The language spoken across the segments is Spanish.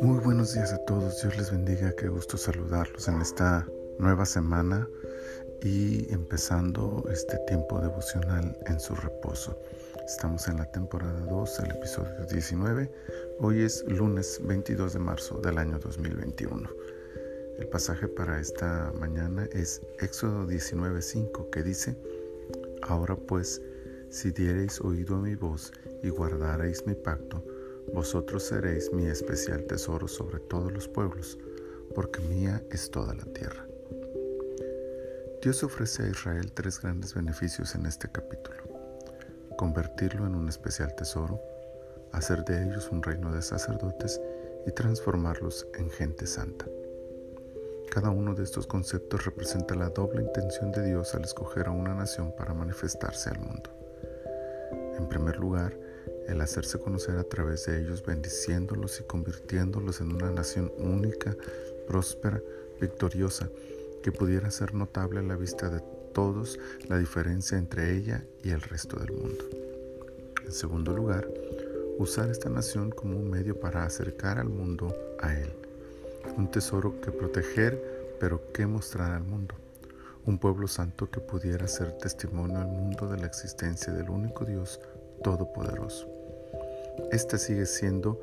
Muy buenos días a todos, Dios les bendiga, qué gusto saludarlos en esta nueva semana y empezando este tiempo devocional en su reposo. Estamos en la temporada 2, el episodio 19. Hoy es lunes 22 de marzo del año 2021. El pasaje para esta mañana es Éxodo 19:5 que dice, Ahora pues, si diereis oído a mi voz y guardareis mi pacto, vosotros seréis mi especial tesoro sobre todos los pueblos, porque mía es toda la tierra. Dios ofrece a Israel tres grandes beneficios en este capítulo. Convertirlo en un especial tesoro, hacer de ellos un reino de sacerdotes y transformarlos en gente santa. Cada uno de estos conceptos representa la doble intención de Dios al escoger a una nación para manifestarse al mundo. En primer lugar, el hacerse conocer a través de ellos, bendiciéndolos y convirtiéndolos en una nación única, próspera, victoriosa, que pudiera ser notable a la vista de todos la diferencia entre ella y el resto del mundo. En segundo lugar, usar esta nación como un medio para acercar al mundo a Él. Un tesoro que proteger, pero que mostrar al mundo. Un pueblo santo que pudiera ser testimonio al mundo de la existencia del único Dios Todopoderoso. Esta sigue siendo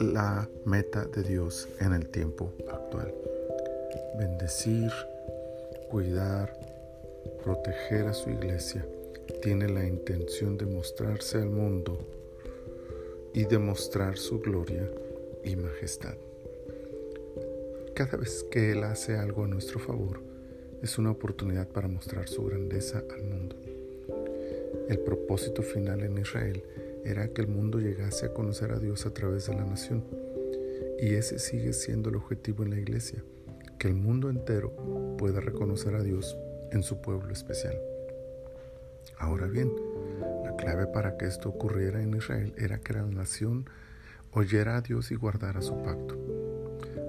la meta de Dios en el tiempo actual. Bendecir, cuidar, proteger a su iglesia tiene la intención de mostrarse al mundo y demostrar su gloria y majestad. Cada vez que Él hace algo a nuestro favor, es una oportunidad para mostrar su grandeza al mundo. El propósito final en Israel era que el mundo llegase a conocer a Dios a través de la nación. Y ese sigue siendo el objetivo en la iglesia, que el mundo entero pueda reconocer a Dios en su pueblo especial. Ahora bien, la clave para que esto ocurriera en Israel era que la nación oyera a Dios y guardara su pacto.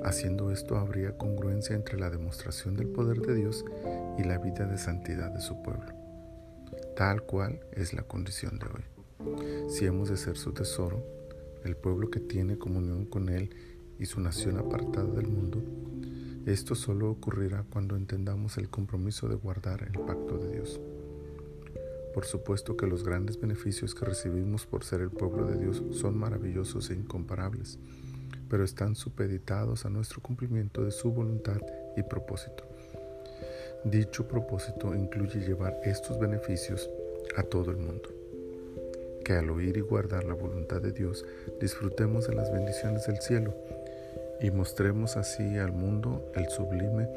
Haciendo esto habría congruencia entre la demostración del poder de Dios y la vida de santidad de su pueblo. Tal cual es la condición de hoy si hemos de ser su tesoro, el pueblo que tiene comunión con Él y su nación apartada del mundo, esto solo ocurrirá cuando entendamos el compromiso de guardar el pacto de Dios. Por supuesto que los grandes beneficios que recibimos por ser el pueblo de Dios son maravillosos e incomparables, pero están supeditados a nuestro cumplimiento de su voluntad y propósito. Dicho propósito incluye llevar estos beneficios a todo el mundo que al oír y guardar la voluntad de Dios disfrutemos de las bendiciones del cielo y mostremos así al mundo el sublime,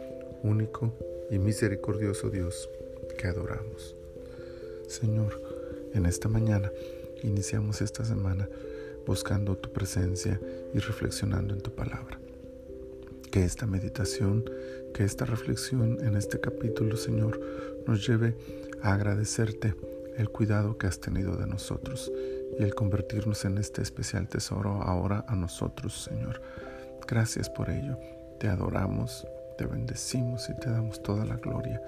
único y misericordioso Dios que adoramos. Señor, en esta mañana iniciamos esta semana buscando tu presencia y reflexionando en tu palabra. Que esta meditación, que esta reflexión en este capítulo, Señor, nos lleve a agradecerte el cuidado que has tenido de nosotros y el convertirnos en este especial tesoro ahora a nosotros, Señor. Gracias por ello. Te adoramos, te bendecimos y te damos toda la gloria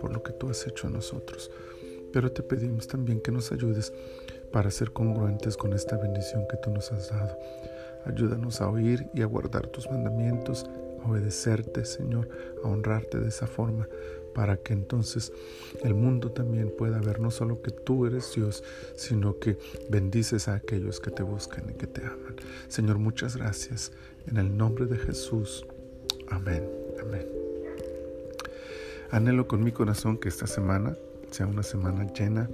por lo que tú has hecho a nosotros. Pero te pedimos también que nos ayudes para ser congruentes con esta bendición que tú nos has dado. Ayúdanos a oír y a guardar tus mandamientos, a obedecerte, Señor, a honrarte de esa forma para que entonces el mundo también pueda ver no solo que tú eres Dios, sino que bendices a aquellos que te buscan y que te aman. Señor, muchas gracias. En el nombre de Jesús. Amén. Amén. Anhelo con mi corazón que esta semana sea una semana llena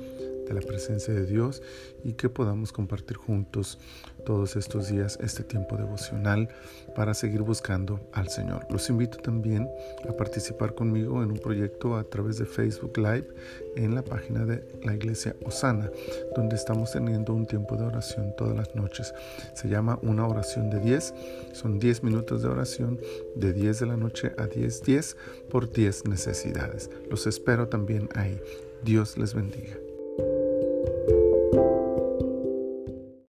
de la presencia de Dios y que podamos compartir juntos todos estos días este tiempo devocional para seguir buscando al Señor. Los invito también a participar conmigo en un proyecto a través de Facebook Live en la página de la iglesia Osana, donde estamos teniendo un tiempo de oración todas las noches. Se llama una oración de 10, son 10 minutos de oración de 10 de la noche a 10, 10 por 10 necesidades. Los espero también ahí. Dios les bendiga.